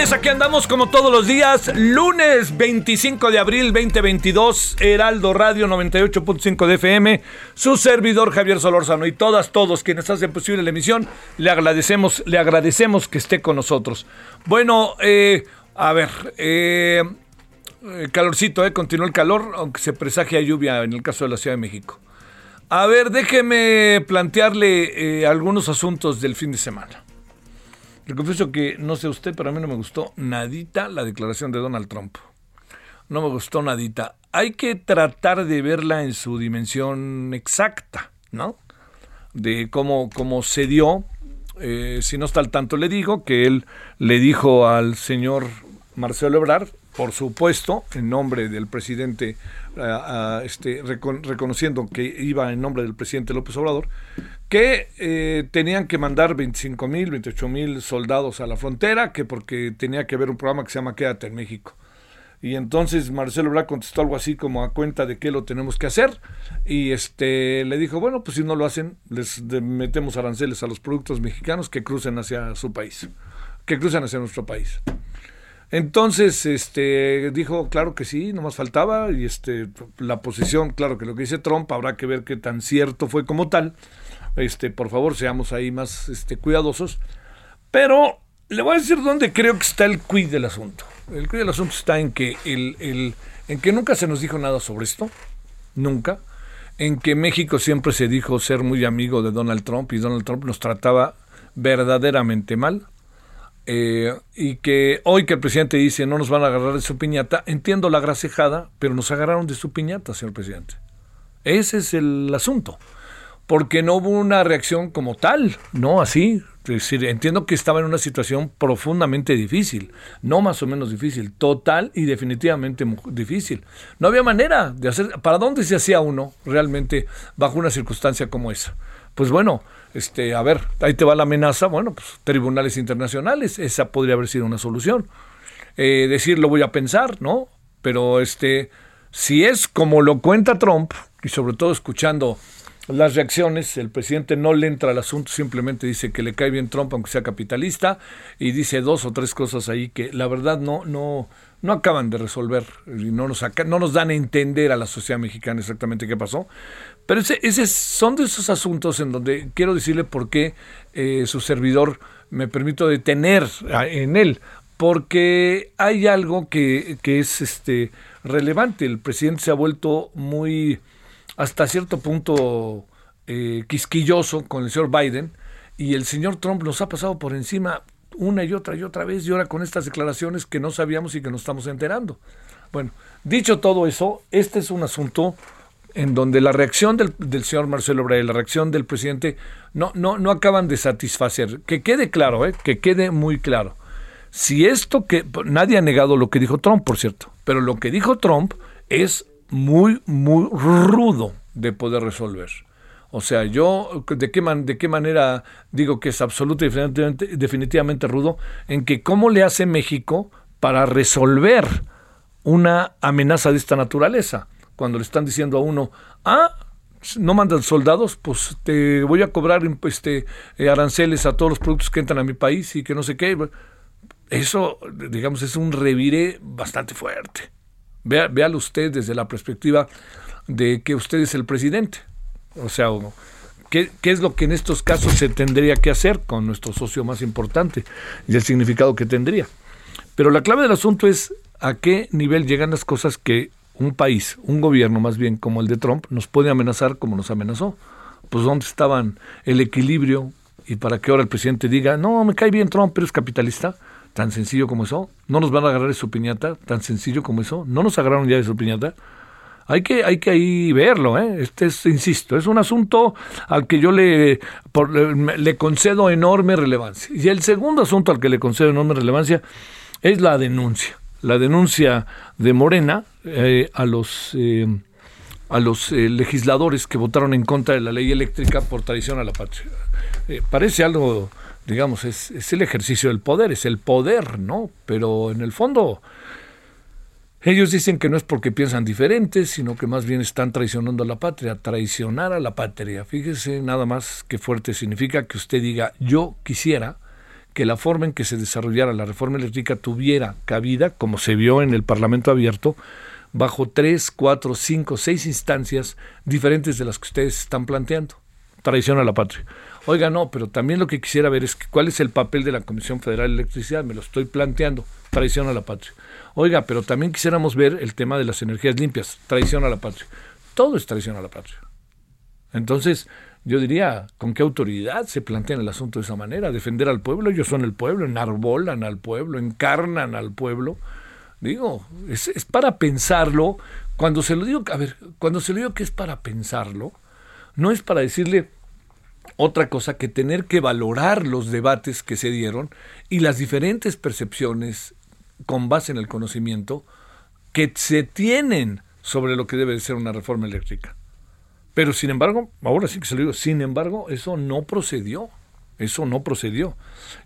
Aquí andamos como todos los días, lunes 25 de abril 2022, Heraldo Radio 98.5 de FM, su servidor Javier Solórzano y todas, todos quienes hacen posible la emisión, le agradecemos, le agradecemos que esté con nosotros. Bueno, eh, a ver, eh, eh, calorcito, eh, continúa el calor, aunque se presagia lluvia en el caso de la Ciudad de México. A ver, déjeme plantearle algunos asuntos del fin de semana. Confieso que, no sé usted, pero a mí no me gustó nadita la declaración de Donald Trump. No me gustó nadita. Hay que tratar de verla en su dimensión exacta, ¿no? De cómo, cómo se dio. Eh, si no está al tanto, le digo que él le dijo al señor Marcelo Ebrard, por supuesto, en nombre del presidente, ah, ah, este, recon- reconociendo que iba en nombre del presidente López Obrador, que eh, tenían que mandar 25 mil, 28 mil soldados a la frontera, que porque tenía que haber un programa que se llama Quédate en México. Y entonces Marcelo Ebrard contestó algo así como a cuenta de que lo tenemos que hacer. Y este le dijo, bueno, pues si no lo hacen, les metemos aranceles a los productos mexicanos que crucen hacia su país, que crucen hacia nuestro país. Entonces, este, dijo, claro que sí, no más faltaba, y este, la posición, claro que lo que dice Trump, habrá que ver qué tan cierto fue como tal. Este, por favor, seamos ahí más este, cuidadosos. Pero le voy a decir dónde creo que está el quid del asunto. El quid del asunto está en que, el, el- en que nunca se nos dijo nada sobre esto, nunca. En que México siempre se dijo ser muy amigo de Donald Trump y Donald Trump nos trataba verdaderamente mal. Eh, y que hoy que el presidente dice no nos van a agarrar de su piñata, entiendo la gracejada, pero nos agarraron de su piñata, señor presidente. Ese es el asunto. Porque no hubo una reacción como tal, no así. Es decir, entiendo que estaba en una situación profundamente difícil, no más o menos difícil, total y definitivamente difícil. No había manera de hacer, ¿para dónde se hacía uno realmente bajo una circunstancia como esa? Pues bueno, este, a ver, ahí te va la amenaza, bueno, pues tribunales internacionales, esa podría haber sido una solución. Eh, decir lo voy a pensar, ¿no? Pero este, si es como lo cuenta Trump, y sobre todo escuchando las reacciones, el presidente no le entra al asunto, simplemente dice que le cae bien Trump aunque sea capitalista, y dice dos o tres cosas ahí que la verdad no, no, no acaban de resolver y no nos, no nos dan a entender a la sociedad mexicana exactamente qué pasó. Pero ese, ese es- son de esos asuntos en donde quiero decirle por qué eh, su servidor me permito detener en él, porque hay algo que, que es este relevante. El presidente se ha vuelto muy, hasta cierto punto, eh, quisquilloso con el señor Biden y el señor Trump nos ha pasado por encima una y otra y otra vez y ahora con estas declaraciones que no sabíamos y que nos estamos enterando. Bueno, dicho todo eso, este es un asunto en donde la reacción del, del señor Marcelo y la reacción del presidente no, no, no acaban de satisfacer. Que quede claro, ¿eh? que quede muy claro. Si esto que nadie ha negado lo que dijo Trump, por cierto, pero lo que dijo Trump es muy, muy rudo de poder resolver. O sea, yo de qué, man, de qué manera digo que es absoluto y definitivamente, rudo, en que cómo le hace México para resolver una amenaza de esta naturaleza. Cuando le están diciendo a uno, ah, no mandan soldados, pues te voy a cobrar este, eh, aranceles a todos los productos que entran a mi país y que no sé qué. Eso, digamos, es un revire bastante fuerte. Vea, véalo usted desde la perspectiva de que usted es el presidente. O sea, ¿qué, ¿qué, es lo que en estos casos se tendría que hacer con nuestro socio más importante y el significado que tendría? Pero la clave del asunto es a qué nivel llegan las cosas que un país, un gobierno más bien como el de Trump, nos puede amenazar como nos amenazó. Pues dónde estaban el equilibrio y para que ahora el presidente diga, no, me cae bien Trump, pero es capitalista, tan sencillo como eso. No nos van a agarrar de su piñata, tan sencillo como eso. No nos agarraron ya de su piñata. Hay que, hay que ahí verlo, ¿eh? Este es, insisto, es un asunto al que yo le, le concedo enorme relevancia. Y el segundo asunto al que le concedo enorme relevancia es la denuncia. La denuncia de Morena eh, a los, eh, a los eh, legisladores que votaron en contra de la ley eléctrica por traición a la patria. parece algo, digamos, es, el ejercicio del poder, es el poder, ¿no? Pero en el fondo... Ellos dicen que no es porque piensan diferentes, sino que más bien están traicionando a la patria, traicionar a la patria. Fíjese nada más qué fuerte significa que usted diga yo quisiera que la forma en que se desarrollara la reforma eléctrica tuviera cabida, como se vio en el Parlamento abierto, bajo tres, cuatro, cinco, seis instancias diferentes de las que ustedes están planteando. Traición a la patria. Oiga, no, pero también lo que quisiera ver es cuál es el papel de la Comisión Federal de Electricidad, me lo estoy planteando, traición a la patria. Oiga, pero también quisiéramos ver el tema de las energías limpias, traición a la patria. Todo es traición a la patria. Entonces, yo diría, ¿con qué autoridad se plantean el asunto de esa manera? Defender al pueblo, ellos son el pueblo, enarbolan al pueblo, encarnan al pueblo. Digo, es, es para pensarlo. Cuando se lo digo, a ver, cuando se lo digo que es para pensarlo, no es para decirle otra cosa que tener que valorar los debates que se dieron y las diferentes percepciones con base en el conocimiento que se tienen sobre lo que debe de ser una reforma eléctrica. Pero sin embargo, ahora sí que se lo digo, sin embargo, eso no procedió. Eso no procedió.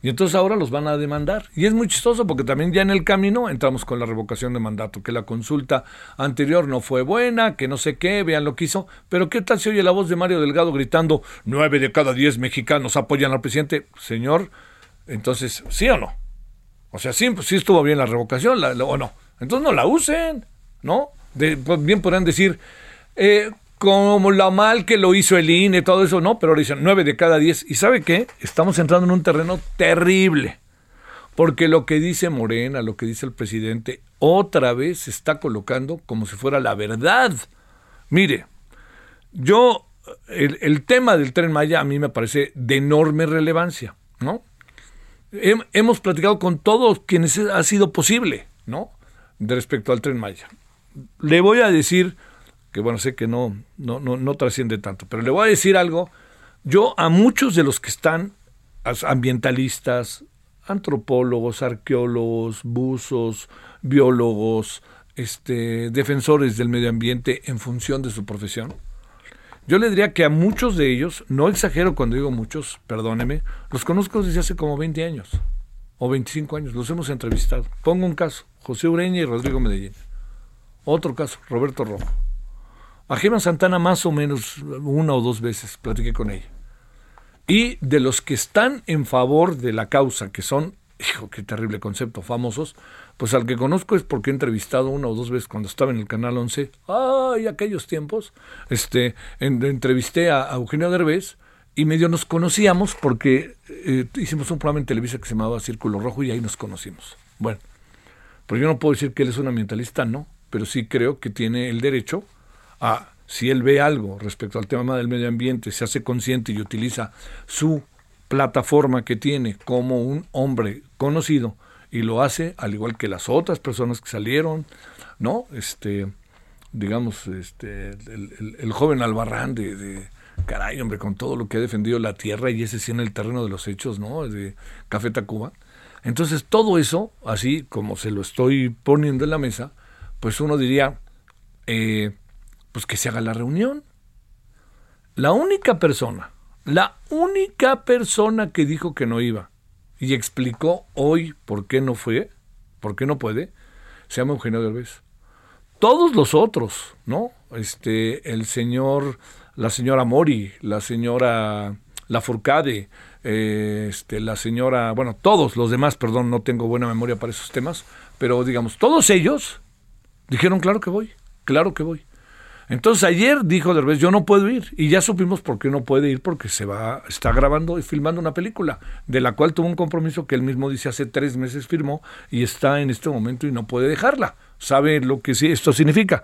Y entonces ahora los van a demandar. Y es muy chistoso porque también ya en el camino entramos con la revocación de mandato, que la consulta anterior no fue buena, que no sé qué, vean lo que hizo. Pero ¿qué tal se oye la voz de Mario Delgado gritando, nueve de cada diez mexicanos apoyan al presidente? Señor, entonces, ¿sí o no? O sea, sí, sí estuvo bien la revocación o no. Entonces no la usen, ¿no? Pues bien podrán decir, eh, como lo mal que lo hizo el INE, todo eso, no, pero ahora dicen 9 de cada 10. ¿Y sabe qué? Estamos entrando en un terreno terrible. Porque lo que dice Morena, lo que dice el presidente, otra vez se está colocando como si fuera la verdad. Mire, yo, el, tema del tren Maya a mí me parece de enorme relevancia, ¿no? hemos platicado con todos quienes ha sido posible, ¿no? De respecto al tren Maya. Le voy a decir que bueno, sé que no, no, no, no trasciende tanto, pero le voy a decir algo. Yo a muchos de los que están ambientalistas, antropólogos, arqueólogos, buzos, biólogos, este, defensores del medio ambiente en función de su profesión, yo le diría que a muchos de ellos, no exagero cuando digo muchos, perdóneme, los conozco desde hace como 20 años o 25 años, los hemos entrevistado. Pongo un caso, José Ureña y Rodrigo Medellín. Otro caso, Roberto Rojo. A Gemma Santana más o menos una o dos veces platiqué con ella. Y de los que están en favor de la causa, que son, hijo, qué terrible concepto, famosos, pues al que conozco es porque he entrevistado una o dos veces cuando estaba en el Canal 11, ay, aquellos tiempos, este, entrevisté a, Eugenio Derbez y medio nos conocíamos porque eh, hicimos un programa en Televisa que se llamaba Círculo Rojo y ahí nos conocimos. Bueno, pues yo no puedo decir que él es un ambientalista, no, pero sí creo que tiene el derecho si él ve algo respecto al tema del medio ambiente, se hace consciente y utiliza su plataforma que tiene como un hombre conocido y lo hace al igual que las otras personas que salieron, ¿no? Este, digamos, este, el, joven Albarrán de, de, caray, hombre, con todo lo que ha defendido la tierra y ese sí en el terreno de los hechos, ¿no? De Café Tacuba. Entonces, todo eso, así como se lo estoy poniendo en la mesa, pues uno diría, eh, pues que se haga la reunión. la única persona, la única persona que dijo que no iba y explicó hoy por qué no fue, por qué no puede, se llama Eugenio Derbez. Todos los otros, ¿no? Este, el señor, la señora Mori, la señora Lafourcade, eh, este, la señora, bueno, todos los demás, perdón, no tengo buena memoria para esos temas, pero digamos, todos ellos dijeron, claro que voy, claro que voy. Entonces ayer dijo Derbez, yo no puedo ir. Y ya supimos por qué no puede ir, porque se va, está grabando y filmando una película, de la cual tuvo un compromiso que él mismo dice hace tres meses firmó y está en este momento y no puede dejarla. Sabe lo que esto significa.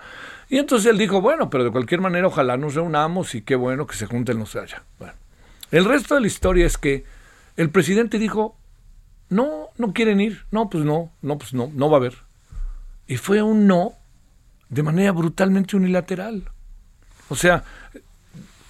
Y entonces él dijo, bueno, pero de cualquier manera ojalá nos reunamos y qué bueno que se junten los allá. Bueno, el resto de la historia es que el presidente dijo, no, no quieren ir. No, pues no, no, pues no, no va a haber. Y fue un no de manera brutalmente unilateral. O sea,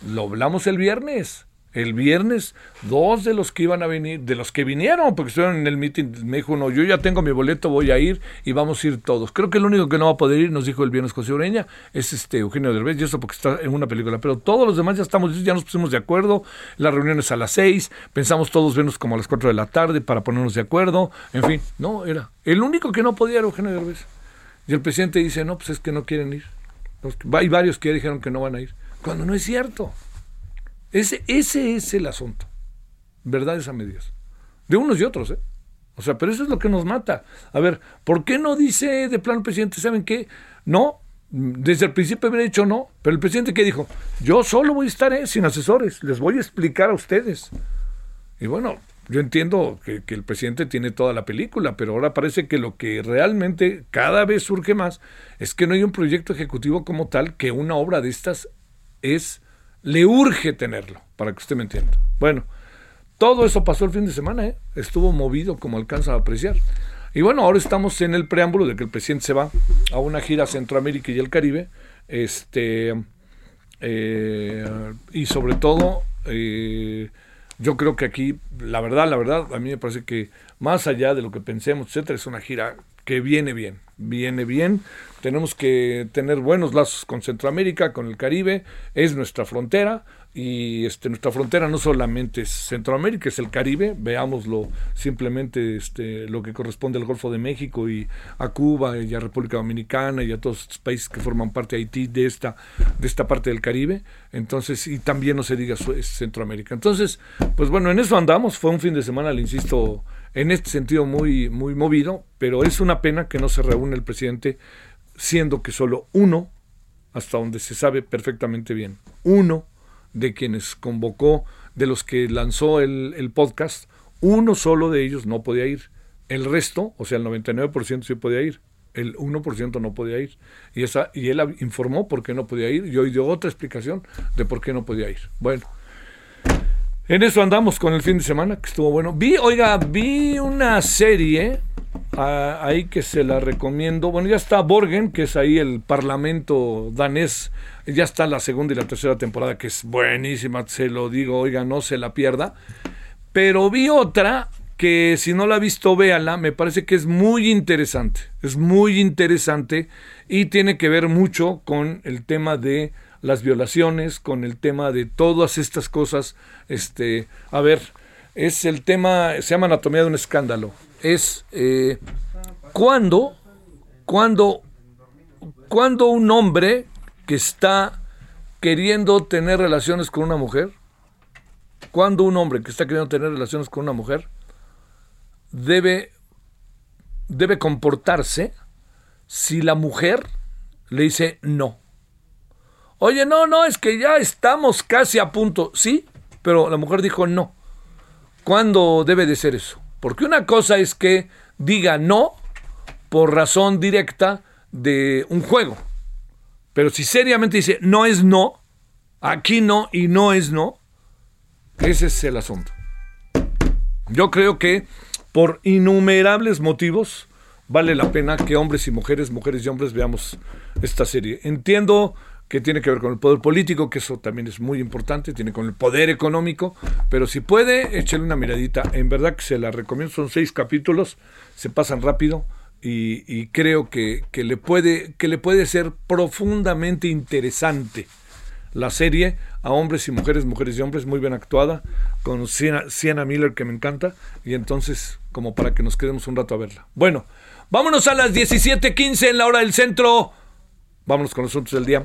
lo hablamos el viernes. El viernes, dos de los que iban a venir, de los que vinieron, porque estuvieron en el meeting, me dijo uno, yo ya tengo mi boleto, voy a ir y vamos a ir todos. Creo que el único que no va a poder ir, nos dijo el viernes José Ureña, es este Eugenio Derbez, y eso porque está en una película. Pero todos los demás ya estamos, ya nos pusimos de acuerdo, las reuniones a las seis, pensamos todos vernos como a las cuatro de la tarde para ponernos de acuerdo, en fin, no, era. El único que no podía era Eugenio Derbez. Y el presidente dice, no, pues es que no quieren ir. Hay varios que ya dijeron que no van a ir. Cuando no es cierto. Ese, ese es el asunto. Verdades a medias. De unos y otros, ¿eh? O sea, pero eso es lo que nos mata. A ver, ¿por qué no dice de plano el presidente, ¿saben qué? No, desde el principio había dicho no, pero el presidente ¿qué dijo, yo solo voy a estar ¿eh? sin asesores, les voy a explicar a ustedes. Y bueno, yo entiendo que, el presidente tiene toda la película, pero ahora parece que lo que realmente cada vez surge más es que no hay un proyecto ejecutivo como tal que una obra de estas es le urge tenerlo, para que usted me entienda. Bueno, todo eso pasó el fin de semana, ¿eh? estuvo movido como alcanza a apreciar. Y bueno, ahora estamos en el preámbulo de que el presidente se va a una gira Centroamérica y el Caribe, este eh, y sobre todo eh, yo creo que aquí, la verdad, la verdad, a mí me parece que más allá de lo que pensemos, etcétera, es una gira que viene bien, viene bien. Tenemos que tener buenos lazos con Centroamérica, con el Caribe, es nuestra frontera y este, nuestra frontera no solamente es Centroamérica, es el Caribe, veámoslo simplemente este, lo que corresponde al Golfo de México y a Cuba y a República Dominicana y a todos estos países que forman parte de Haití de esta, de esta parte del Caribe, entonces, y también no se diga Centroamérica. Entonces, pues bueno, en eso andamos, fue un fin de semana, le insisto, en este sentido muy, muy movido, pero es una pena que no se reúne el presidente, siendo que solo uno, hasta donde se sabe perfectamente bien, uno de quienes convocó, de los que lanzó el, podcast, uno solo de ellos no podía ir. El resto, o sea, el 99% sí podía ir. El 1% no podía ir. Y, esa, y él informó por qué no podía ir y hoy dio otra explicación de por qué no podía ir. Bueno, en eso andamos con el fin de semana, que estuvo bueno. Vi, oiga, vi una serie ahí que se la recomiendo. Bueno, ya está Borgen, que es ahí el parlamento danés. Ya está la segunda y la tercera temporada, que es buenísima, se lo digo, oiga, no se la pierda. Pero vi otra que si no la ha visto, véala, me parece que es muy interesante. Es muy interesante y tiene que ver mucho con el tema de las violaciones, con el tema de todas estas cosas. Este, a ver, es el tema, se llama Anatomía de un escándalo es eh, cuando, cuando, cuando un hombre que está queriendo tener relaciones con una mujer, cuando un hombre que está queriendo tener relaciones con una mujer debe, debe comportarse si la mujer le dice no. Oye, no, no, es que ya estamos casi a punto. Sí, pero la mujer dijo no. ¿Cuándo debe de ser eso? Porque una cosa es que diga no por razón directa de un juego. Pero si seriamente dice no es no, aquí no y no es no, ese es el asunto. Yo creo que por innumerables motivos vale la pena que hombres y mujeres, mujeres y hombres veamos esta serie. Entiendo que tiene que ver con el poder político, que eso también es muy importante, tiene con el poder económico, pero si puede, échale una miradita. En verdad que se la recomiendo, son seis capítulos, se pasan rápido y, creo que, le puede, que le puede ser profundamente interesante la serie a hombres y mujeres, mujeres y hombres, muy bien actuada, con Sienna, Miller que me encanta, y entonces como para que nos quedemos un rato a verla. Bueno, vámonos a las 17:15 en la hora del centro. Vámonos con los asuntos del día.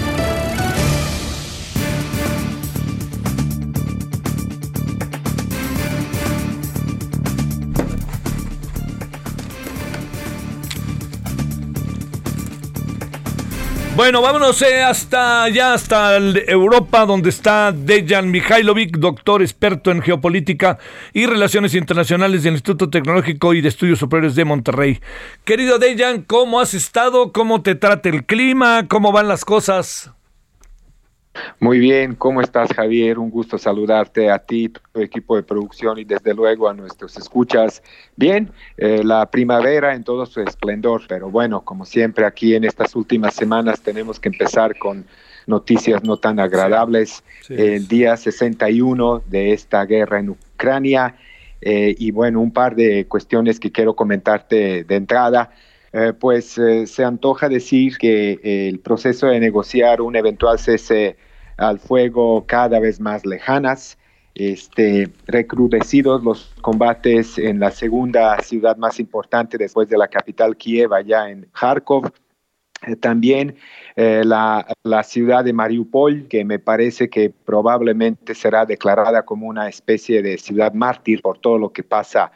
Bueno, vámonos eh, hasta allá, hasta Europa, donde está Dejan Mihailovic, doctor experto en geopolítica y relaciones internacionales del Instituto Tecnológico y de Estudios Superiores de Monterrey. Querido Dejan, ¿cómo has estado? ¿Cómo te trata el clima? ¿Cómo van las cosas? Muy bien, ¿cómo estás Javier? Un gusto saludarte a ti, tu equipo de producción y desde luego a nuestros escuchas. Bien, eh, la primavera en todo su esplendor, pero bueno, como siempre aquí en estas últimas semanas tenemos que empezar con noticias no tan agradables. El día 61 de esta guerra en Ucrania eh, y bueno, un par de cuestiones que quiero comentarte de entrada. Eh, pues eh, se antoja decir que el proceso de negociar un eventual cese al fuego cada vez más lejanas, este, recrudecidos los combates en la segunda ciudad más importante después de la capital Kiev, allá en Kharkov. Eh, también la, ciudad de Mariupol, que me parece que probablemente será declarada como una especie de ciudad mártir por todo lo que pasa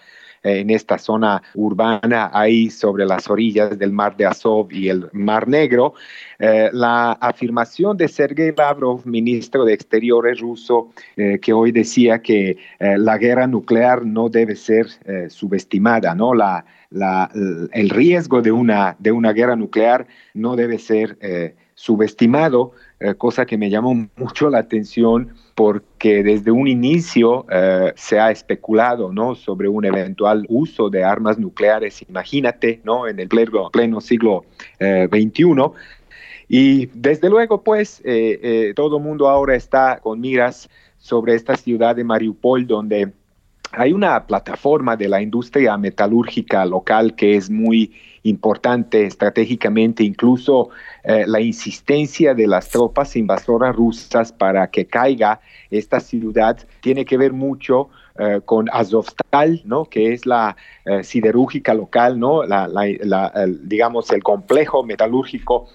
en esta zona urbana, ahí sobre las orillas del mar de Azov y el mar Negro. Eh, la afirmación de Sergei Lavrov, ministro de Exteriores ruso, eh, que hoy decía que eh, la guerra nuclear no debe ser subestimada, ¿no? La, el riesgo de una, de una guerra nuclear no debe ser subestimado, cosa que me llamó mucho la atención porque desde un inicio eh, se ha especulado ¿no? sobre un eventual uso de armas nucleares, imagínate, ¿no? en el pleno, siglo XXI. Eh, y desde luego, pues, eh, todo el mundo ahora está con miras sobre esta ciudad de Mariupol, donde hay una plataforma de la industria metalúrgica local que es muy importante estratégicamente, incluso eh, la insistencia de las tropas invasoras rusas para que caiga esta ciudad. Tiene que ver mucho eh, con Azovstal, ¿no? que es la eh, siderúrgica local, ¿no? La, digamos el complejo metalúrgico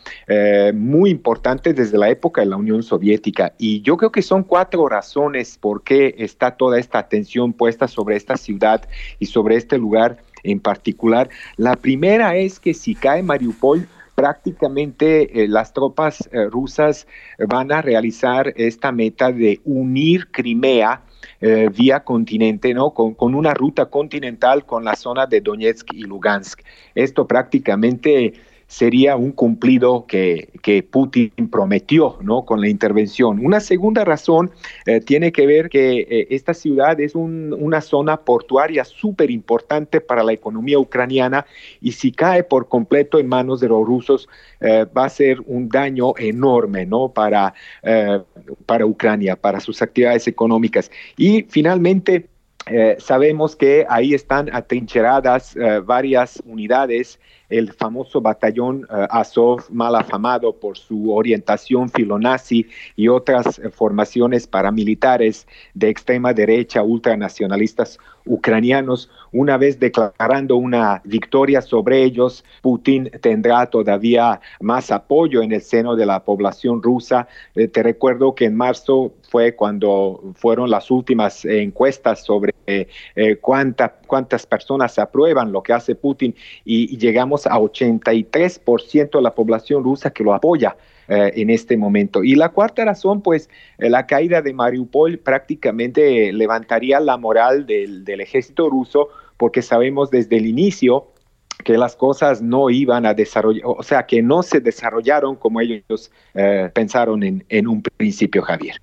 muy importante desde la época de la Unión Soviética. Y yo creo que son cuatro razones por qué está toda esta atención puesta sobre esta ciudad y sobre este lugar en particular. La primera es que si cae Mariupol, prácticamente eh, las tropas eh, rusas van a realizar esta meta de unir Crimea eh, vía continente, ¿no? Con, con, una ruta continental con la zona de Donetsk y Lugansk. Esto prácticamente sería un cumplido que, Putin prometió ¿no? con la intervención. Una segunda razón eh, tiene que ver que eh, esta ciudad es una zona portuaria súper importante para la economía ucraniana y si cae por completo en manos de los rusos eh, va a ser un daño enorme ¿no? para, para Ucrania, para sus actividades económicas. Y finalmente, sabemos que ahí están atrincheradas varias unidades el famoso batallón eh, Azov, mal afamado por su orientación filonazi y otras eh, formaciones paramilitares de extrema derecha ultranacionalistas ucranianos, una vez declarando una victoria sobre ellos, Putin tendrá todavía más apoyo en el seno de la población rusa. Eh, te recuerdo que en marzo fue cuando fueron las últimas encuestas sobre eh, cuántas personas aprueban lo que hace Putin y, llegamos a 83% de la población rusa que lo apoya. Eh, en este momento. Y la cuarta razón, pues la caída de Mariupol prácticamente levantaría la moral del, ejército ruso porque sabemos desde el inicio que las cosas no iban a desarrollar, o sea, que no se desarrollaron como ellos eh, pensaron en, en un principio, Javier.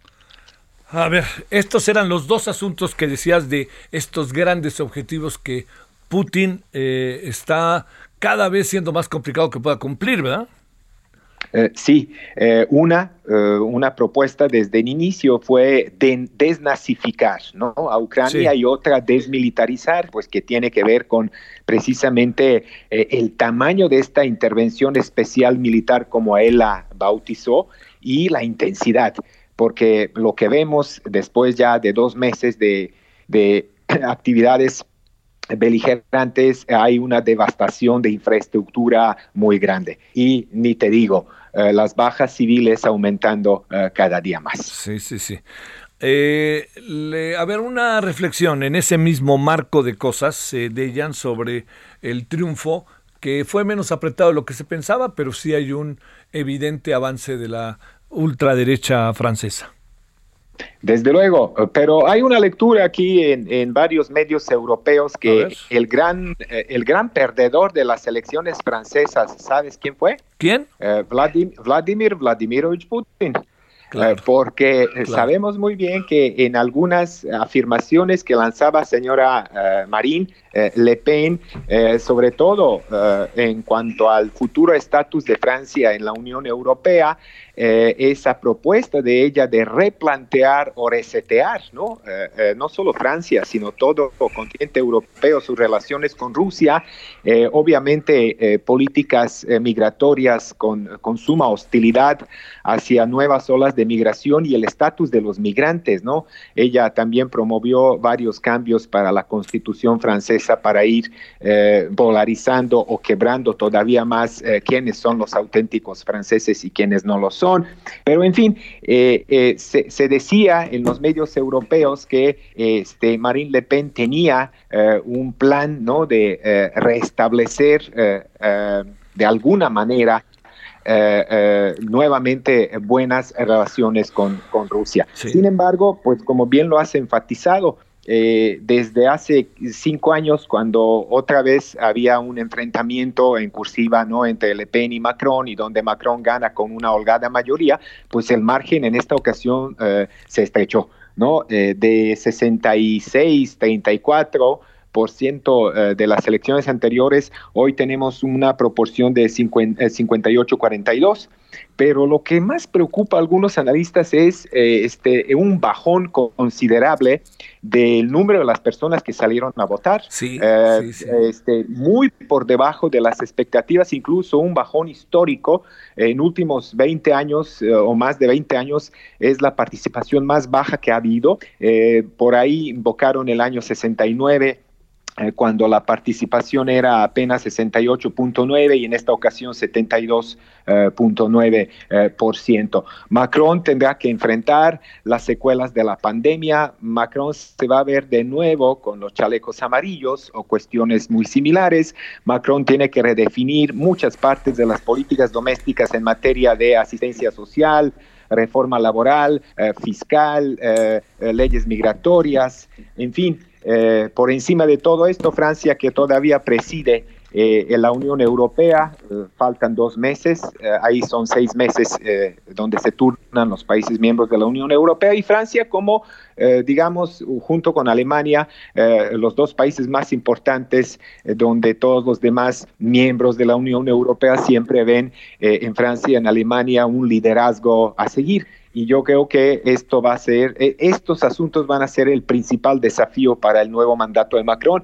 A ver, estos eran los dos asuntos que decías de estos grandes objetivos que Putin eh, está cada vez siendo más complicado que pueda cumplir, ¿verdad? Eh, sí, eh, una, eh, una propuesta desde el inicio fue de desnazificar ¿no? a Ucrania y otra desmilitarizar, pues que tiene que ver con precisamente el tamaño de esta intervención especial militar como él la bautizó y la intensidad, porque lo que vemos después ya de dos meses de, de actividades beligerantes, hay una devastación de infraestructura muy grande. Y ni te digo, eh, las bajas civiles aumentando eh, cada día más. Sí, sí, sí. Eh, a ver, una reflexión en ese mismo marco de cosas de Jan sobre el triunfo, que fue menos apretado de lo que se pensaba, pero sí hay un evidente avance de la ultraderecha francesa. Desde luego, pero hay una lectura aquí en, varios medios europeos que el gran, eh, el gran perdedor de las elecciones francesas, ¿sabes quién fue? ¿Quién? Eh, Vladimir, Vladimir Vladimirovich Putin. Eh, porque sabemos muy bien que en algunas afirmaciones que lanzaba señora Marine Le Pen, sobre todo en cuanto al futuro estatus de Francia en la Unión Europea, eh, esa propuesta de ella de replantear o resetear, ¿no? Eh, eh, no solo Francia, sino todo el continente europeo, sus relaciones con Rusia, obviamente políticas migratorias con, con, suma hostilidad hacia nuevas olas de migración y el estatus de los migrantes, ¿no? Ella también promovió varios cambios para la constitución francesa para ir polarizando o quebrando todavía más quiénes son los auténticos franceses y quiénes no lo son pero en fin, eh, eh, se, decía en los medios europeos que este, Marine Le Pen tenía eh, un plan ¿no? de restablecer de alguna manera nuevamente buenas relaciones con, Rusia. Sin embargo, pues como bien lo has enfatizado, eh, desde hace cinco años, cuando otra vez había un enfrentamiento en cursiva ¿no? entre Le Pen y Macron, y donde Macron gana con una holgada mayoría, pues el margen en esta ocasión eh, se estrechó, ¿no? Eh, de 66, 34 ciento de las elecciones anteriores, hoy tenemos una proporción de 58-42 pero lo que más preocupa a algunos analistas es eh, este, un bajón considerable del número de las personas que salieron a votar. Eh, este, muy por debajo de las expectativas, incluso un bajón histórico. En últimos 20 años eh, o más de 20 años es la participación más baja que ha habido. por ahí invocaron el año 69 eh, cuando la participación era apenas 68.9 y en esta ocasión 72.9%. Eh, Macron tendrá que enfrentar las secuelas de la pandemia. Macron se va a ver de nuevo con los chalecos amarillos o cuestiones muy similares. Macron tiene que redefinir muchas partes de las políticas domésticas en materia de asistencia social, reforma laboral, eh, fiscal, leyes migratorias, en fin, eh, por encima de todo esto, Francia, que todavía preside eh, en la Unión Europea, eh, faltan dos meses, ahí son seis meses donde se turnan los países miembros de la Unión Europea y Francia como, digamos, junto con Alemania, los dos países más importantes donde todos los demás miembros de la Unión Europea siempre ven en Francia y en Alemania un liderazgo a seguir y yo creo que esto va a ser, eh, estos asuntos van a ser el principal desafío para el nuevo mandato de Macron.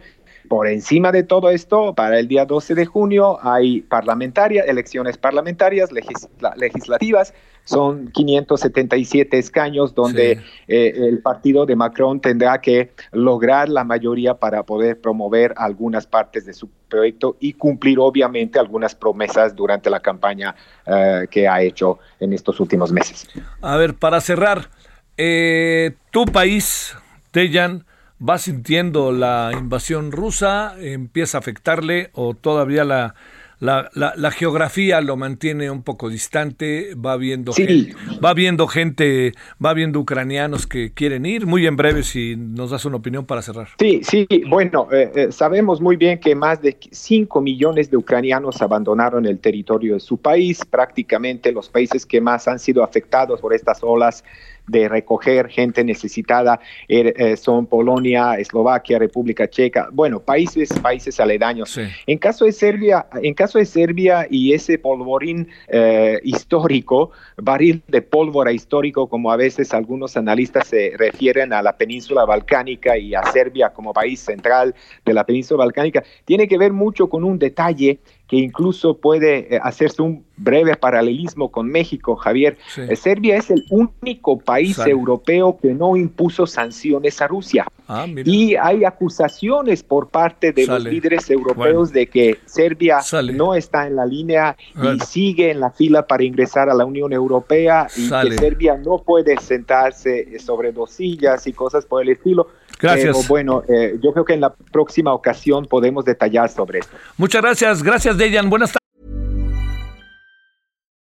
Por encima de todo esto, para el día 12 de junio hay parlamentarias, elecciones parlamentarias, legislativas, son 577 escaños donde eh, el partido de Macron tendrá que lograr la mayoría para poder promover algunas partes de su proyecto y cumplir obviamente algunas promesas durante la campaña eh, que ha hecho en estos últimos meses. A ver, para cerrar, eh, tu país, Teyan, va sintiendo la invasión rusa, empieza a afectarle o todavía la la, la, geografía lo mantiene un poco distante, va viendo, gente, va viendo gente, va viendo ucranianos que quieren ir. Muy en breve, si nos das una opinión para cerrar. Sí, sí, bueno, eh, eh, sabemos muy bien que más de 5 millones de ucranianos abandonaron el territorio de su país. Prácticamente los países que más han sido afectados por estas olas de recoger gente necesitada er, eh, son Polonia, Eslovaquia, República Checa, bueno, países, países aledaños. En caso de Serbia, en caso de Serbia y ese polvorín eh, histórico, barril de pólvora histórico, como a veces algunos analistas se refieren a la península balcánica y a Serbia como país central de la península balcánica, tiene que ver mucho con un detalle que incluso puede eh, hacerse un breve paralelismo con México, Javier. Eh, Serbia es el único país europeo que no impuso sanciones a Rusia. Ah, y hay acusaciones por parte de los líderes europeos de que Serbia no está en la línea y sigue en la fila para ingresar a la Unión Europea y que Serbia no puede sentarse sobre dos sillas y cosas por el estilo. Gracias. bueno, eh, yo creo que en la próxima ocasión podemos detallar sobre esto. Muchas gracias. Gracias, Dejan. Buenas tardes.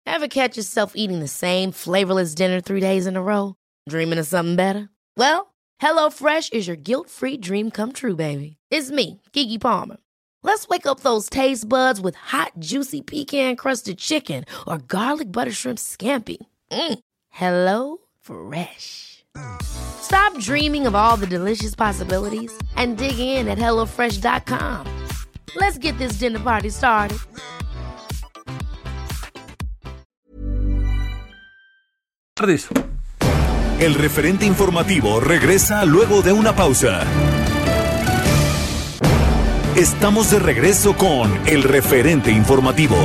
Ever catch yourself eating the same flavorless dinner three days in a row? Dreaming of something better? Well, HelloFresh is your guilt-free dream come true, baby. It's me, Kiki Palmer. Let's wake up those taste buds with hot, juicy pecan-crusted chicken or garlic butter shrimp scampi. Mm. Hello Fresh. Stop dreaming of all the delicious possibilities and dig in at HelloFresh.com. Let's get this dinner party started. El referente informativo regresa luego de una pausa. Estamos de regreso con el referente informativo.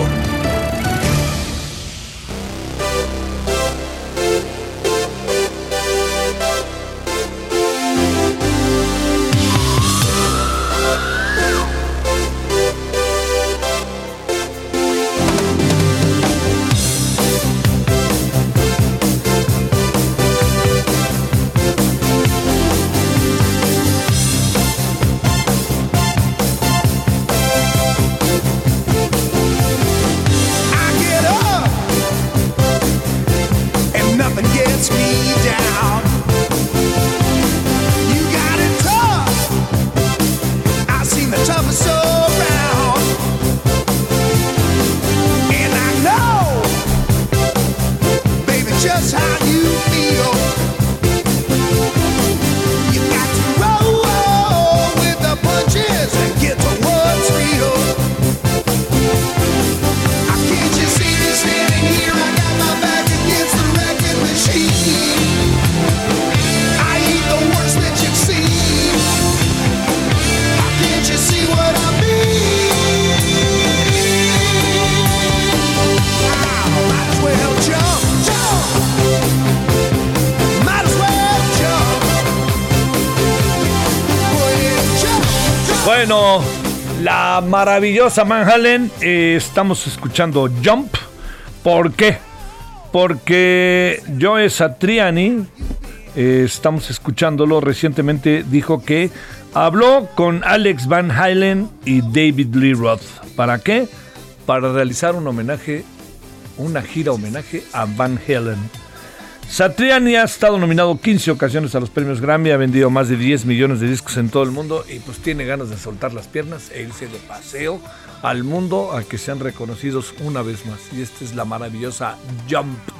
Bueno, la maravillosa Manhattan, eh, estamos escuchando Jump. ¿Por qué? Porque Joe Satriani, eh, estamos escuchándolo recientemente, dijo que habló con Alex Van Halen y David Lee Roth. ¿Para qué? Para realizar un homenaje, una gira homenaje a Van Halen. Satriani ha estado nominado 15 ocasiones a los premios Grammy, ha vendido más de 10 millones de discos en todo el mundo y pues tiene ganas de soltar las piernas e irse de paseo al mundo a que sean reconocidos una vez más. Y esta es la maravillosa Jump.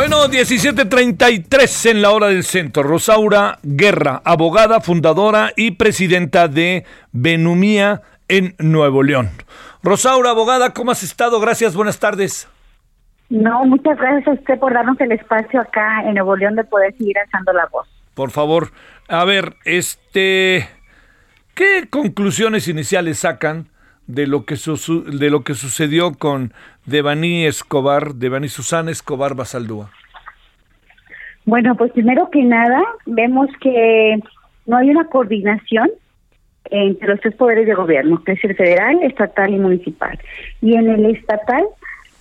Bueno, 17:33 en la hora del centro. Rosaura Guerra, abogada, fundadora y presidenta de Benumía en Nuevo León. Rosaura, abogada, ¿cómo has estado? Gracias, buenas tardes. No, muchas gracias a usted por darnos el espacio acá en Nuevo León de poder seguir alzando la voz. Por favor, a ver, este, ¿qué conclusiones iniciales sacan de lo que, de lo que sucedió con Devani Escobar, Devani Susana Escobar Basaldúa? Bueno, pues primero que nada, vemos que no hay una coordinación entre los tres poderes de gobierno, que es el federal, estatal y municipal. Y en el estatal,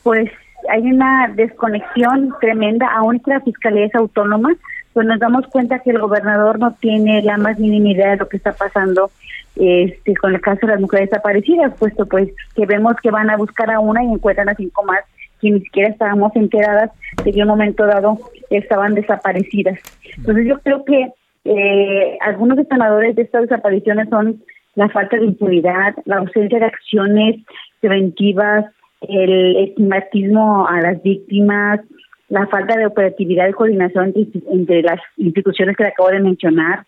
pues hay una desconexión tremenda, aún la fiscalía es autónoma, pues nos damos cuenta que el gobernador no tiene la más mínima idea de lo que está pasando este con el caso de las mujeres desaparecidas, puesto pues que vemos que van a buscar a una y encuentran a cinco más que ni siquiera estábamos enteradas de que en un momento dado estaban desaparecidas. Entonces yo creo que eh, algunos detonadores de estas desapariciones son la falta de impunidad, la ausencia de acciones preventivas, el estigmatismo a las víctimas, la falta de operatividad y coordinación entre, las instituciones que le acabo de mencionar.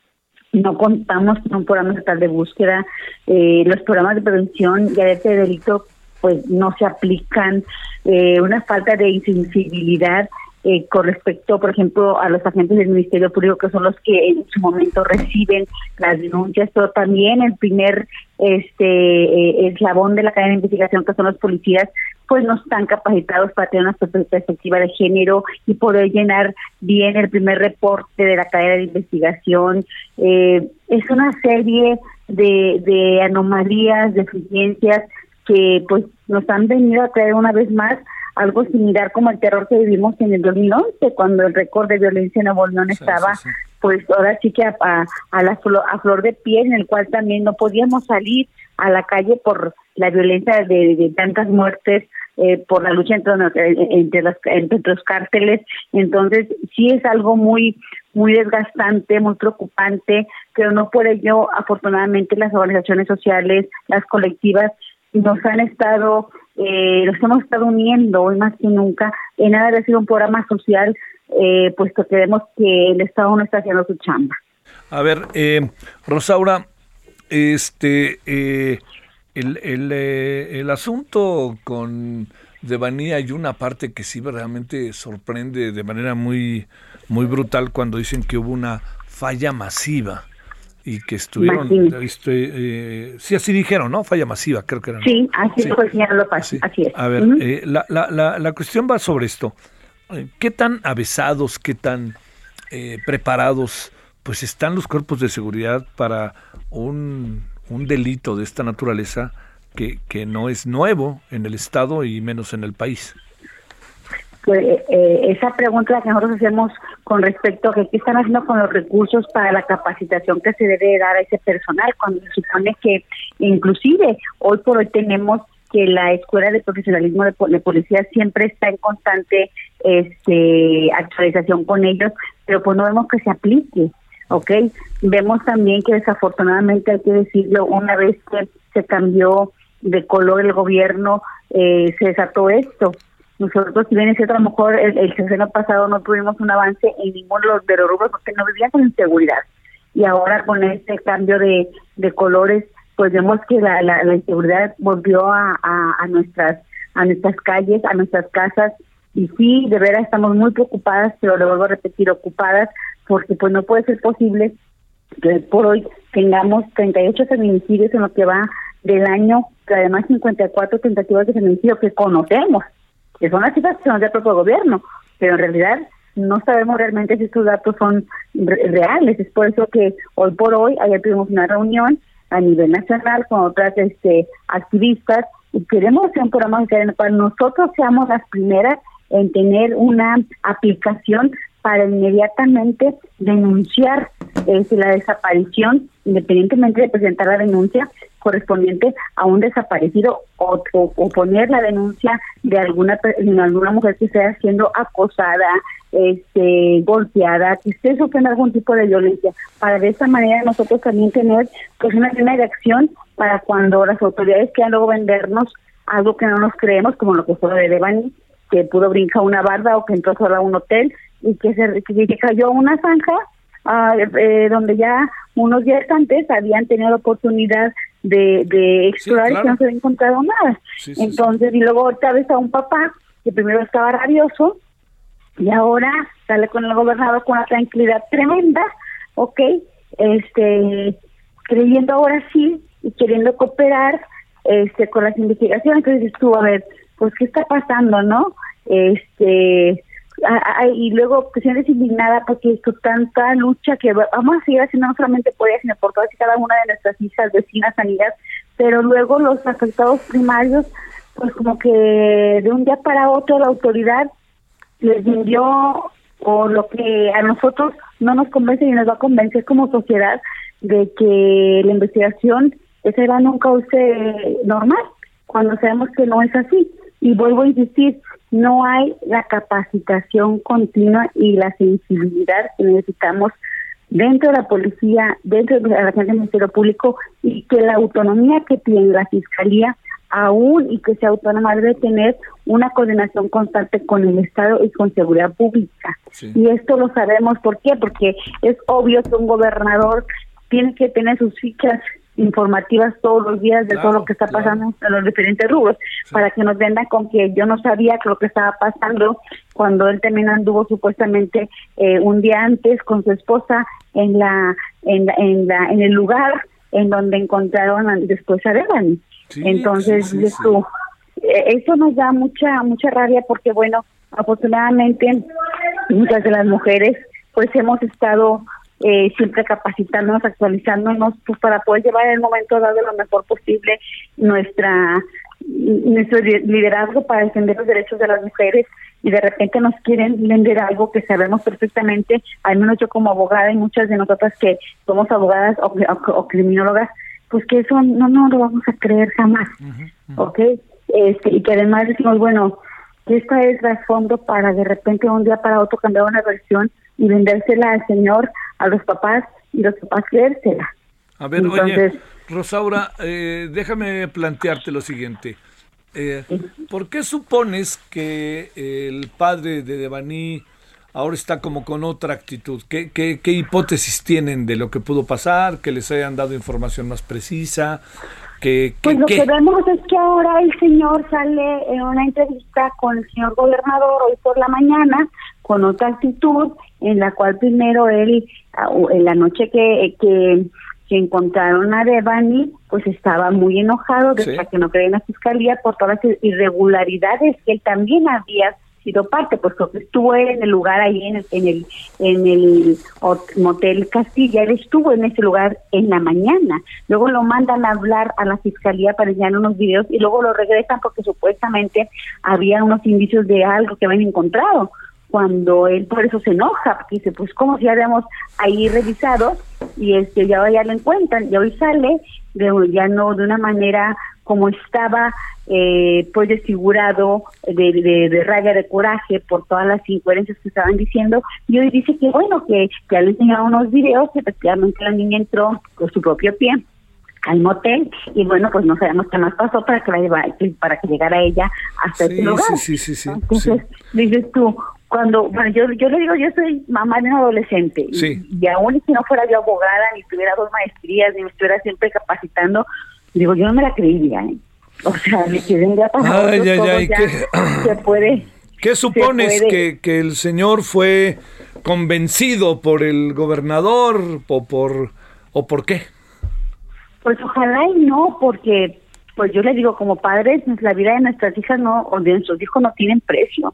No contamos con un programa estatal de búsqueda. Eh, los programas de prevención y alerta de delito pues no se aplican. Eh, una falta de insensibilidad eh, con respecto, por ejemplo, a los agentes del Ministerio Público, que son los que en su momento reciben las denuncias, pero también el primer este eh, eslabón de la cadena de investigación, que son los policías, pues no están capacitados para tener una perspectiva de género y poder llenar bien el primer reporte de la cadena de investigación. Eh, es una serie de, de anomalías, deficiencias que pues nos han venido a traer una vez más algo similar como el terror que vivimos en el 2011, cuando el récord de violencia en Nuevo León estaba, pues ahora sí que a, a, la a flor de piel, en el cual también no podíamos salir a la calle por la violencia de, tantas muertes, eh, por la lucha entre, entre, los, entre los cárteles. Entonces, sí es algo muy muy desgastante, muy preocupante, pero no por ello, afortunadamente, las organizaciones sociales, las colectivas, nos han estado eh, los hemos estado uniendo hoy más que nunca en nada de sido un programa social, eh, puesto que vemos que el Estado no está haciendo su chamba. A ver, eh, Rosaura, este, eh, el, el, el asunto con Devani hay una parte que sí realmente sorprende de manera muy, muy brutal cuando dicen que hubo una falla masiva y que estuvieron, este, eh, sí, así dijeron, ¿no? Falla masiva, creo que era. Sí, así fue así es. A ver, eh, la, la, la, cuestión va sobre esto. Eh, ¿Qué tan avesados, qué tan eh, preparados pues están los cuerpos de seguridad para un, un delito de esta naturaleza que, que no es nuevo en el Estado y menos en el país? Eh, esa pregunta que nosotros hacemos con respecto a qué están haciendo con los recursos para la capacitación que se debe dar a ese personal, cuando se supone que inclusive hoy por hoy tenemos que la escuela de profesionalismo de, policía siempre está en constante este actualización con ellos, pero pues no vemos que se aplique, ¿ok? Vemos también que desafortunadamente hay que decirlo, una vez que se cambió de color el gobierno, eh, se desató esto, nosotros, si bien es cierto, a lo mejor el, el pasado no tuvimos un avance en ninguno de los, rubros porque no vivíamos en seguridad. Y ahora con este cambio de, de colores, pues vemos que la, la, inseguridad volvió a, a, nuestras a nuestras calles, a nuestras casas. Y sí, de veras estamos muy preocupadas, pero le vuelvo a repetir, ocupadas, porque pues no puede ser posible que por hoy tengamos 38 feminicidios en lo que va del año, que además 54 tentativas de feminicidio que conocemos que son las cifras que son del propio gobierno, pero en realidad no sabemos realmente si estos datos son reales. Es por eso que hoy por hoy, ayer tuvimos una reunión a nivel nacional con otras este, activistas y queremos hacer un programa en el nosotros seamos las primeras en tener una aplicación para inmediatamente denunciar este, la desaparición, independientemente de presentar la denuncia, correspondiente a un desaparecido o, o, poner la denuncia de alguna alguna mujer que esté siendo acosada, este, golpeada, que esté sufriendo algún tipo de violencia, para de esa manera nosotros también tener pues una línea de acción para cuando las autoridades quieran luego vendernos algo que no nos creemos, como lo que fue de Devani, que pudo brincar una barda o que entró solo a un hotel y que se que cayó una zanja ah, eh, donde ya unos días antes habían tenido la oportunidad de, de explorar y que no se había encontrado nada. Entonces, y luego otra vez a un papá que primero estaba rabioso y ahora sale con el gobernador con una tranquilidad tremenda, ¿ok? Este, creyendo ahora sí y queriendo cooperar este, con las investigaciones, entonces tú, a ver, pues, ¿qué está pasando, no? Este, y luego que sientes indignada porque esto tanta lucha que vamos a seguir haciendo no solamente por ella, sino por todas y cada una de nuestras hijas, vecinas, amigas, pero luego los afectados primarios, pues como que de un día para otro la autoridad les vendió o lo que a nosotros no nos convence y nos va a convencer como sociedad de que la investigación será un cauce normal, cuando sabemos que no es así. Y vuelvo a insistir, no hay la capacitación continua y la sensibilidad que necesitamos dentro de la policía, dentro de la gente del Ministerio Público y que la autonomía que tiene la Fiscalía aún y que sea autónoma debe tener una coordinación constante con el Estado y con seguridad pública. Y esto lo sabemos, ¿por qué? Porque es obvio que un gobernador tiene que tener sus fichas informativas todos los días de todo lo que está pasando en los diferentes rubros, para que nos vendan con que yo no sabía lo que estaba pasando cuando él también anduvo supuestamente eh, un día antes con su esposa en la en la, en, la, en el lugar en donde encontraron después a Devani. Entonces, eso, eh, eso nos da mucha mucha rabia porque bueno, afortunadamente muchas de las mujeres pues hemos estado eh, siempre capacitándonos, actualizándonos, pues para poder llevar en el momento dado lo mejor posible nuestra nuestro liderazgo para defender los derechos de las mujeres y de repente nos quieren vender algo que sabemos perfectamente, al menos yo como abogada y muchas de nosotras que somos abogadas o, criminólogas, pues que eso no, no lo vamos a creer jamás, ¿ok? Este, y que además decimos, bueno, que esta es fondo para de repente un día para otro cambiar una versión y vendérsela al señor a los papás y los papás creérsela. A ver, oye, Rosaura, eh, déjame plantearte lo siguiente. Eh, ¿Por qué supones que el padre de Devani ahora está como con otra actitud? ¿Qué, qué, qué hipótesis tienen de lo que pudo pasar? ¿Que les hayan dado información más precisa? Que, pues lo que vemos es que ahora el señor sale en una entrevista con el señor gobernador hoy por la mañana con otra actitud en la cual primero él, ah, en la noche que, que, encontraron a Devani, pues estaba muy enojado de que no creía en la fiscalía por todas las irregularidades que él también había sido parte, pues porque estuvo en el lugar ahí en el, en el, en el motel Castilla, él estuvo en ese lugar en la mañana, luego lo mandan a hablar a la fiscalía para enseñar unos videos y luego lo regresan porque supuestamente había unos indicios de algo que habían encontrado, cuando él por eso se enoja, porque dice, pues como si habíamos ahí revisado y este ya, ya lo encuentran y hoy sale de, ya no de una manera como estaba eh, pues desfigurado de, de, de, raya de coraje por todas las incoherencias que estaban diciendo. Y hoy dice que bueno que, que le enseñado unos videos que efectivamente la niña entró con su propio pie al motel y bueno pues no sabemos qué más pasó para que la lleva, para que llegara ella hasta ese lugar. sí, sí, sí, entonces dices tú cuando, bueno, yo, yo le digo, yo soy mamá de un adolescente y, aún si no fuera yo abogada, ni tuviera dos maestrías, ni me estuviera siempre capacitando, digo, yo no me la creería, ¿eh? O sea, me quieren ya pasar ay, ay, ¿qué, se puede. ¿Qué supones Que, que el señor fue convencido por el gobernador o por, o por qué? Pues ojalá y no, porque pues yo le digo, como padres, la vida de nuestras hijas no, o de nuestros hijos no tienen precio.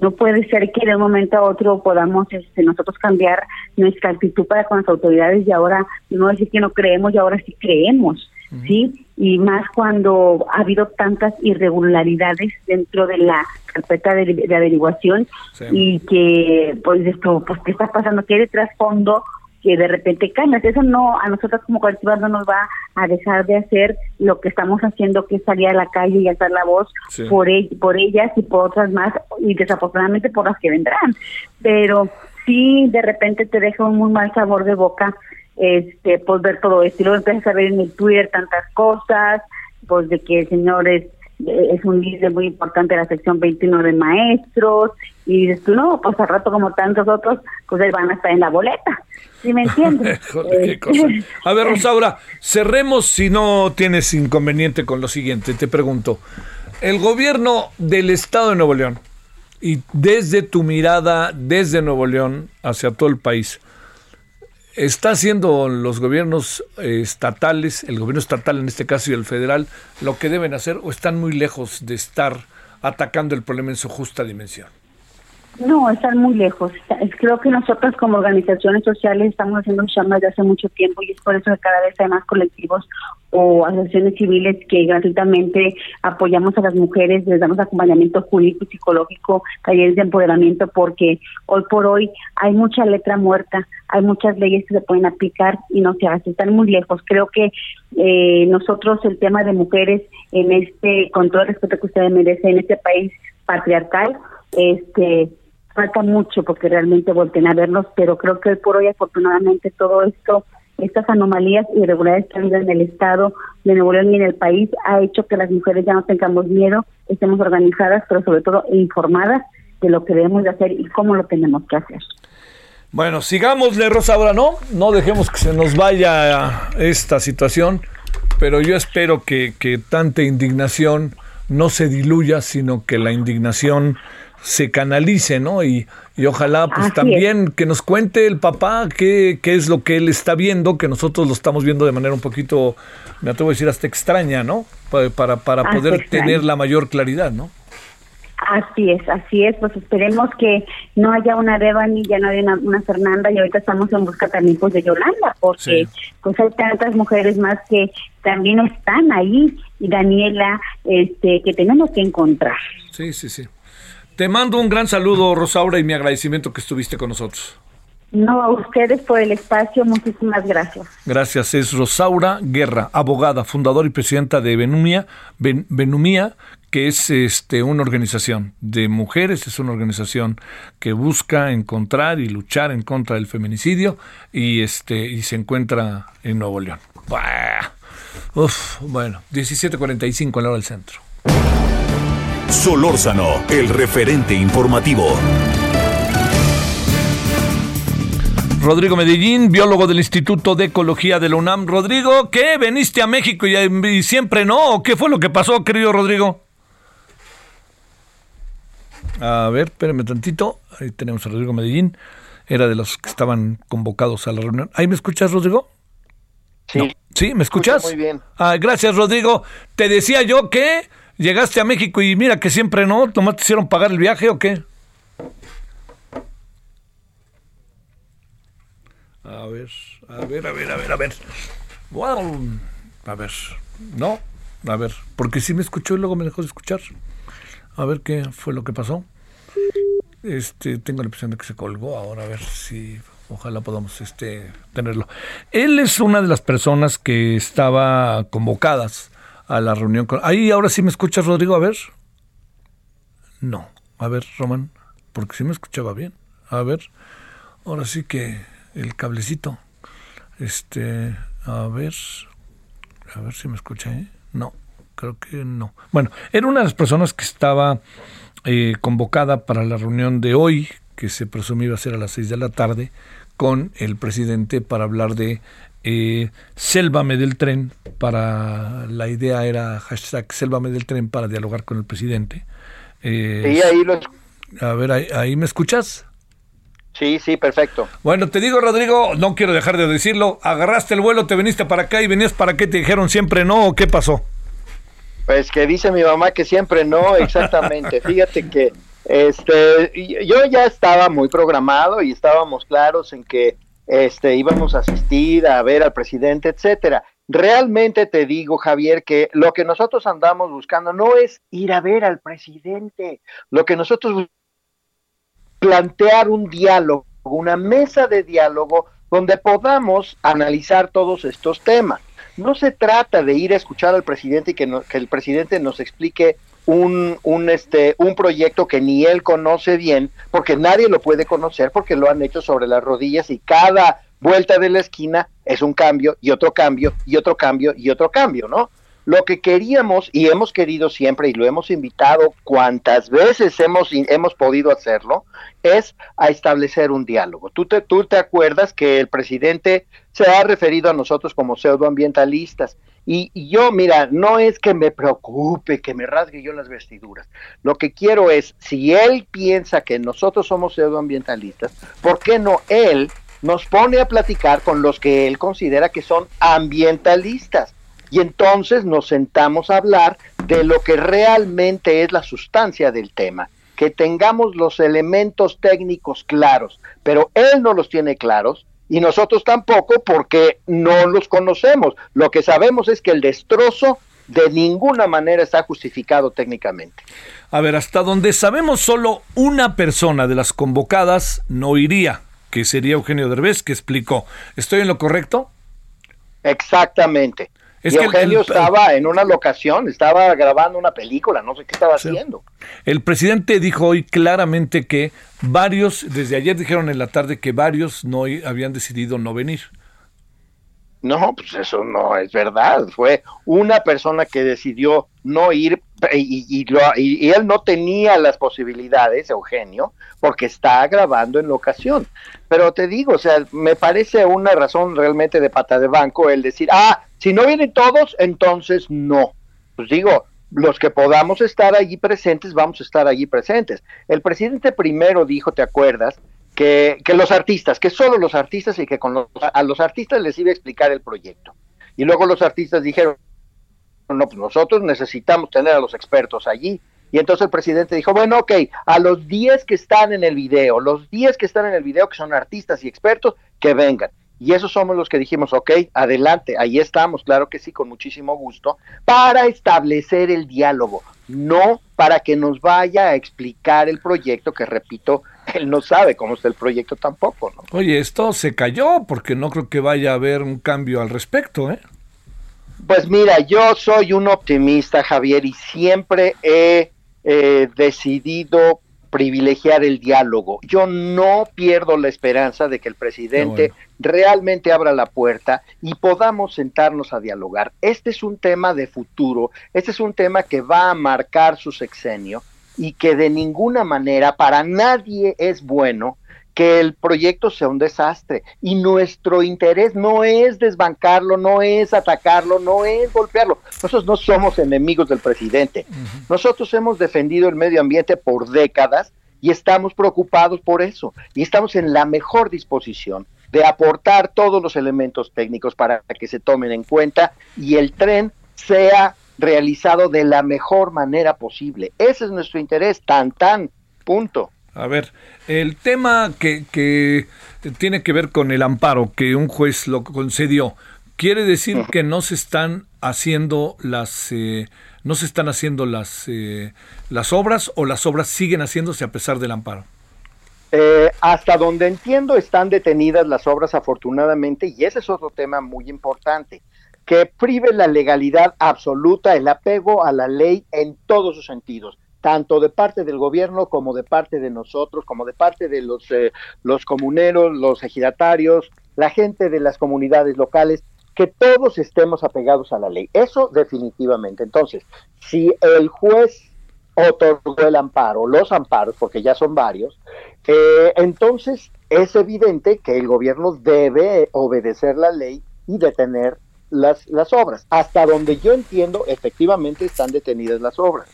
No puede ser que de un momento a otro podamos este, nosotros cambiar nuestra actitud para con las autoridades y ahora no decir que no creemos y ahora sí creemos, ¿sí? Y más cuando ha habido tantas irregularidades dentro de la carpeta de, averiguación y que, pues, esto, pues, ¿qué está pasando? ¿Qué hay de trasfondo? Que de repente cambias. Eso no, a nosotros como colectivas no nos va a dejar de hacer lo que estamos haciendo, que es salir a la calle y alzar la voz por, por ellas y por otras más, y desafortunadamente por las que vendrán. Pero sí, de repente te deja un muy mal sabor de boca este pues ver todo esto y luego empiezas a ver en el Twitter tantas cosas pues de que el señor es eh, es un líder muy importante de la sección 21 de maestros, y dices tú, no, pues al rato como tantos otros, pues ahí van a estar en la boleta. ¿Sí me entiendes? Este, a ver, Rosaura, cerremos si no tienes inconveniente con lo siguiente. Te pregunto, el gobierno del Estado de Nuevo León, y desde tu mirada, desde Nuevo León hacia todo el país, ¿Está haciendo los gobiernos eh, estatales, el gobierno estatal en este caso y el federal, lo que deben hacer o están muy lejos de estar atacando el problema en su justa dimensión? No, están muy lejos. Creo que nosotros como organizaciones sociales estamos haciendo un llama desde hace mucho tiempo y es por eso que cada vez hay más colectivos o asociaciones civiles que gratuitamente apoyamos a las mujeres, les damos acompañamiento jurídico psicológico, talleres de empoderamiento, porque hoy por hoy hay mucha letra muerta, hay muchas leyes que se pueden aplicar y no se hace, están muy lejos. Creo que eh, nosotros el tema de mujeres en este, con todo el respeto que ustedes merecen, en este país patriarcal, este falta mucho porque realmente volten a verlos, pero creo que hoy por hoy afortunadamente todo esto, estas anomalías y irregularidades que han en el Estado de Nuevo León y en el país ha hecho que las mujeres ya no tengamos miedo, estemos organizadas, pero sobre todo informadas de lo que debemos de hacer y cómo lo tenemos que hacer. Bueno, sigámosle, Rosa, ahora no, no dejemos que se nos vaya esta situación, pero yo espero que, que tanta indignación no se diluya, sino que la indignación se canalice, ¿no? Y, y ojalá pues también que nos cuente el papá qué, qué es lo que él está viendo, que nosotros lo estamos viendo de manera un poquito, me atrevo a decir, hasta extraña, ¿no? Para, para, poder tener la mayor claridad, ¿no? Así es, así es, pues esperemos que no haya una Devani, ya no haya una, Fernanda y ahorita estamos en busca también pues de Yolanda, porque pues hay tantas mujeres más que también están ahí y Daniela, este, que tenemos que encontrar. Sí, sí, sí. Te mando un gran saludo, Rosaura, y mi agradecimiento que estuviste con nosotros. No, a ustedes por el espacio, muchísimas gracias. Gracias, es Rosaura Guerra, abogada, fundadora y presidenta de Benumia, Benumia, que es este una organización de mujeres, es una organización que busca encontrar y luchar en contra del feminicidio y este y se encuentra en Nuevo León. Uf, bueno, 17:45 en la hora del centro. Solórzano, el referente informativo. Rodrigo Medellín, biólogo del Instituto de Ecología de la UNAM. Rodrigo, ¿qué? ¿Veniste a México y, siempre no? ¿Qué fue lo que pasó, querido Rodrigo? A ver, espérame tantito. Ahí tenemos a Rodrigo Medellín. Era de los que estaban convocados a la reunión. ¿Ahí me escuchas, Rodrigo? Sí. ¿Sí? ¿Me escuchas? Muy bien. Ah, gracias, Rodrigo. Te decía yo que Llegaste a México y mira que siempre no, ¿tomás te hicieron pagar el viaje o qué? A ver, a ver, a ver, a ver, a ver. Wow. A ver, no, a ver, porque sí me escuchó y luego me dejó de escuchar. A ver qué fue lo que pasó. Este, tengo la impresión de que se colgó ahora, a ver si ojalá podamos este tenerlo. Él es una de las personas que estaba convocadas a la reunión con... Ahí ahora sí me escuchas, Rodrigo, a ver. No, a ver, Román, porque sí me escuchaba bien. A ver, ahora sí que el cablecito. Este, a ver, a ver si me escucha, ¿eh? No, creo que no. Bueno, era una de las personas que estaba eh, convocada para la reunión de hoy, que se presumía iba a ser a las seis de la tarde, con el presidente para hablar de eh, Sélvame del tren, para la idea era hashtag Sélvame del tren para dialogar con el presidente. Eh, ahí A ver, ahí, me escuchas? Sí, sí, perfecto. Bueno, te digo, Rodrigo, no quiero dejar de decirlo, agarraste el vuelo, te viniste para acá y venías para qué, te dijeron siempre no, o qué pasó? Pues que dice mi mamá que siempre no, exactamente. Fíjate que este yo ya estaba muy programado y estábamos claros en que este, íbamos a asistir a ver al presidente, etcétera. Realmente te digo, Javier, que lo que nosotros andamos buscando no es ir a ver al presidente, lo que nosotros plantear un diálogo, una mesa de diálogo donde podamos analizar todos estos temas. No se trata de ir a escuchar al presidente y que, que el presidente nos explique un, un, este, un proyecto que ni él conoce bien, porque nadie lo puede conocer, porque lo han hecho sobre las rodillas y cada vuelta de la esquina es un cambio y otro cambio y otro cambio y otro cambio, ¿no? Lo que queríamos y hemos querido siempre y lo hemos invitado cuantas veces hemos, hemos podido hacerlo, es a establecer un diálogo. ¿Tú te, tú te acuerdas que el presidente se ha referido a nosotros como pseudoambientalistas y, yo, mira, no es que me preocupe, que me rasgue yo las vestiduras. Lo que quiero es, si él piensa que nosotros somos pseudoambientalistas, ¿por qué no él nos pone a platicar con los que él considera que son ambientalistas. Y entonces nos sentamos a hablar de lo que realmente es la sustancia del tema, que tengamos los elementos técnicos claros, pero él no los tiene claros y nosotros tampoco porque no los conocemos. Lo que sabemos es que el destrozo de ninguna manera está justificado técnicamente. A ver, hasta donde sabemos solo una persona de las convocadas no iría, que sería Eugenio Derbez, que explicó. ¿Estoy en lo correcto? Exactamente. Es que Eugenio estaba en una locación, estaba grabando una película, no sé qué estaba haciendo. El presidente dijo hoy claramente que varios, desde ayer dijeron en la tarde que varios no habían decidido no venir. No, pues eso no es verdad. Fue una persona que decidió no ir y, y, él no tenía las posibilidades, Eugenio, porque está grabando en locación. Pero te digo, o sea, me parece una razón realmente de pata de banco el decir, ah, si no vienen todos, entonces no. Pues digo, los que podamos estar allí presentes, vamos a estar allí presentes. El presidente primero dijo, ¿te acuerdas? Que, que los artistas, que solo los artistas y que con a los artistas les iba a explicar el proyecto. Y luego los artistas dijeron, no, pues nosotros necesitamos tener a los expertos allí. Y entonces el presidente dijo, bueno, ok, a los 10 que están en el video, los 10 que están en el video, que son artistas y expertos, que vengan. Y esos somos los que dijimos, ok, adelante, ahí estamos, claro que sí, con muchísimo gusto, para establecer el diálogo, no para que nos vaya a explicar el proyecto, que repito, él no sabe cómo está el proyecto tampoco, ¿no? Oye, esto se cayó porque no creo que vaya a haber un cambio al respecto, ¿eh? Pues mira, yo soy un optimista, Javier, y siempre he eh, decidido privilegiar el diálogo. Yo no pierdo la esperanza de que el presidente realmente abra la puerta y podamos sentarnos a dialogar. Este es un tema de futuro, este es un tema que va a marcar su sexenio y que de ninguna manera para nadie es bueno que el proyecto sea un desastre. Y nuestro interés no es desbancarlo, no es atacarlo, no es golpearlo. Nosotros no somos enemigos del presidente. Nosotros hemos defendido el medio ambiente por décadas y estamos preocupados por eso. Y estamos en la mejor disposición de aportar todos los elementos técnicos para que se tomen en cuenta y el tren sea realizado de la mejor manera posible. Ese es nuestro interés, tan tan, punto. A ver, el tema que, que tiene que ver con el amparo que un juez lo concedió, quiere decir que no se están haciendo las eh, no se están haciendo las eh, las obras o las obras siguen haciéndose a pesar del amparo. Eh, hasta donde entiendo están detenidas las obras afortunadamente y ese es otro tema muy importante que prive la legalidad absoluta, el apego a la ley en todos sus sentidos tanto de parte del gobierno como de parte de nosotros, como de parte de los, eh, los comuneros, los ejidatarios, la gente de las comunidades locales, que todos estemos apegados a la ley. Eso definitivamente. Entonces, si el juez otorgó el amparo, los amparos, porque ya son varios, eh, entonces es evidente que el gobierno debe obedecer la ley y detener las, las obras. Hasta donde yo entiendo, efectivamente están detenidas las obras.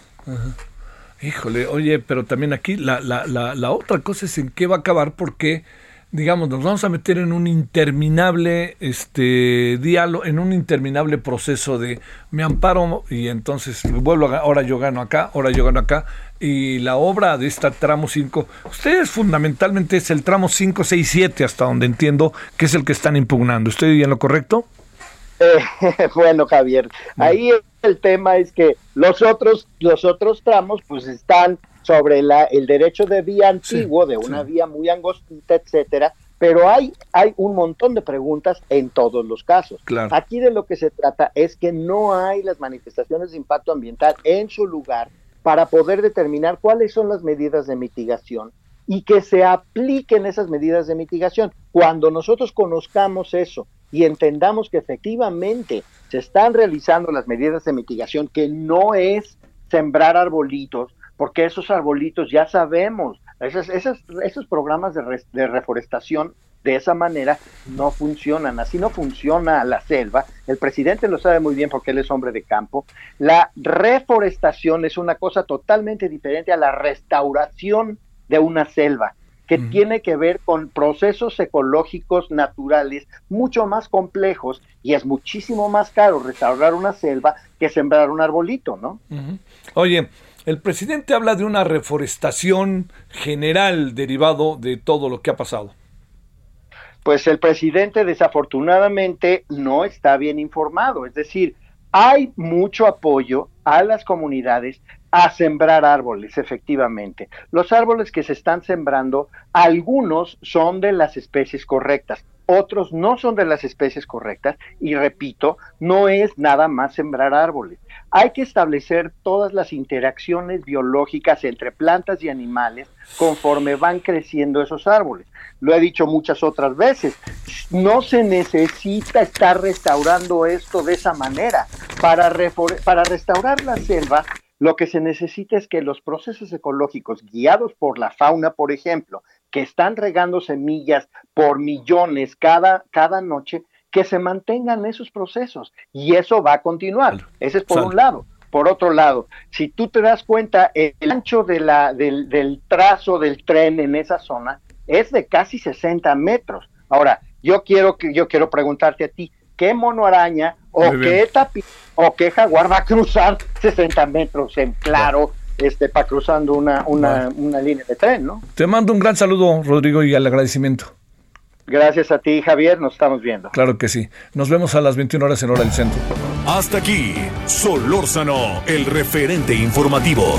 Híjole, oye, pero también aquí la, la, la, la, otra cosa es en qué va a acabar porque, digamos, nos vamos a meter en un interminable este diálogo, en un interminable proceso de me amparo y entonces vuelvo a, ahora yo gano acá, ahora yo gano acá y la obra de esta tramo 5, ustedes fundamentalmente es el tramo 5, 6, 7 hasta donde entiendo que es el que están impugnando. ¿Estoy en lo correcto? Eh, bueno, Javier, ahí el tema es que los otros, los otros tramos pues están sobre la, el derecho de vía antiguo, de una vía muy angostita, etcétera, pero hay, hay un montón de preguntas en todos los casos. Aquí de lo que se trata es que no hay las manifestaciones de impacto ambiental en su lugar para poder determinar cuáles son las medidas de mitigación y que se apliquen esas medidas de mitigación. Cuando nosotros conozcamos eso y entendamos que efectivamente se están realizando las medidas de mitigación, que no es sembrar arbolitos, porque esos arbolitos ya sabemos, esos, esos, programas de, de reforestación de esa manera no funcionan, así no funciona la selva, el presidente lo sabe muy bien porque él es hombre de campo, la reforestación es una cosa totalmente diferente a la restauración de una selva. Que tiene que ver con procesos ecológicos naturales mucho más complejos y es muchísimo más caro restaurar una selva que sembrar un arbolito, ¿no? Oye, el presidente habla de una reforestación general derivado de todo lo que ha pasado. Pues el presidente desafortunadamente no está bien informado, es decir, hay mucho apoyo a las comunidades a sembrar árboles, efectivamente. Los árboles que se están sembrando, algunos son de las especies correctas, otros no son de las especies correctas y repito, no es nada más sembrar árboles. Hay que establecer todas las interacciones biológicas entre plantas y animales conforme van creciendo esos árboles. Lo he dicho muchas otras veces, no se necesita estar restaurando esto de esa manera. Para, para restaurar la selva lo que se necesita es que los procesos ecológicos guiados por la fauna, por ejemplo, que están regando semillas por millones cada, cada noche, que se mantengan esos procesos y eso va a continuar. Ese es por un lado. Por otro lado, si tú te das cuenta, el ancho de la, del, del trazo del tren en esa zona es de casi 60 metros. Ahora, yo quiero, que, yo quiero preguntarte a ti, ¿qué mono araña o qué tapi o qué jaguar va a cruzar 60 metros en claro este para cruzando una, una, una línea de tren, ¿no? Te mando un gran saludo, Rodrigo, y al agradecimiento. Gracias a ti, Javier, nos estamos viendo. Claro que sí. Nos vemos a las 21 horas en hora del centro. Hasta aquí, Solórzano, el referente informativo.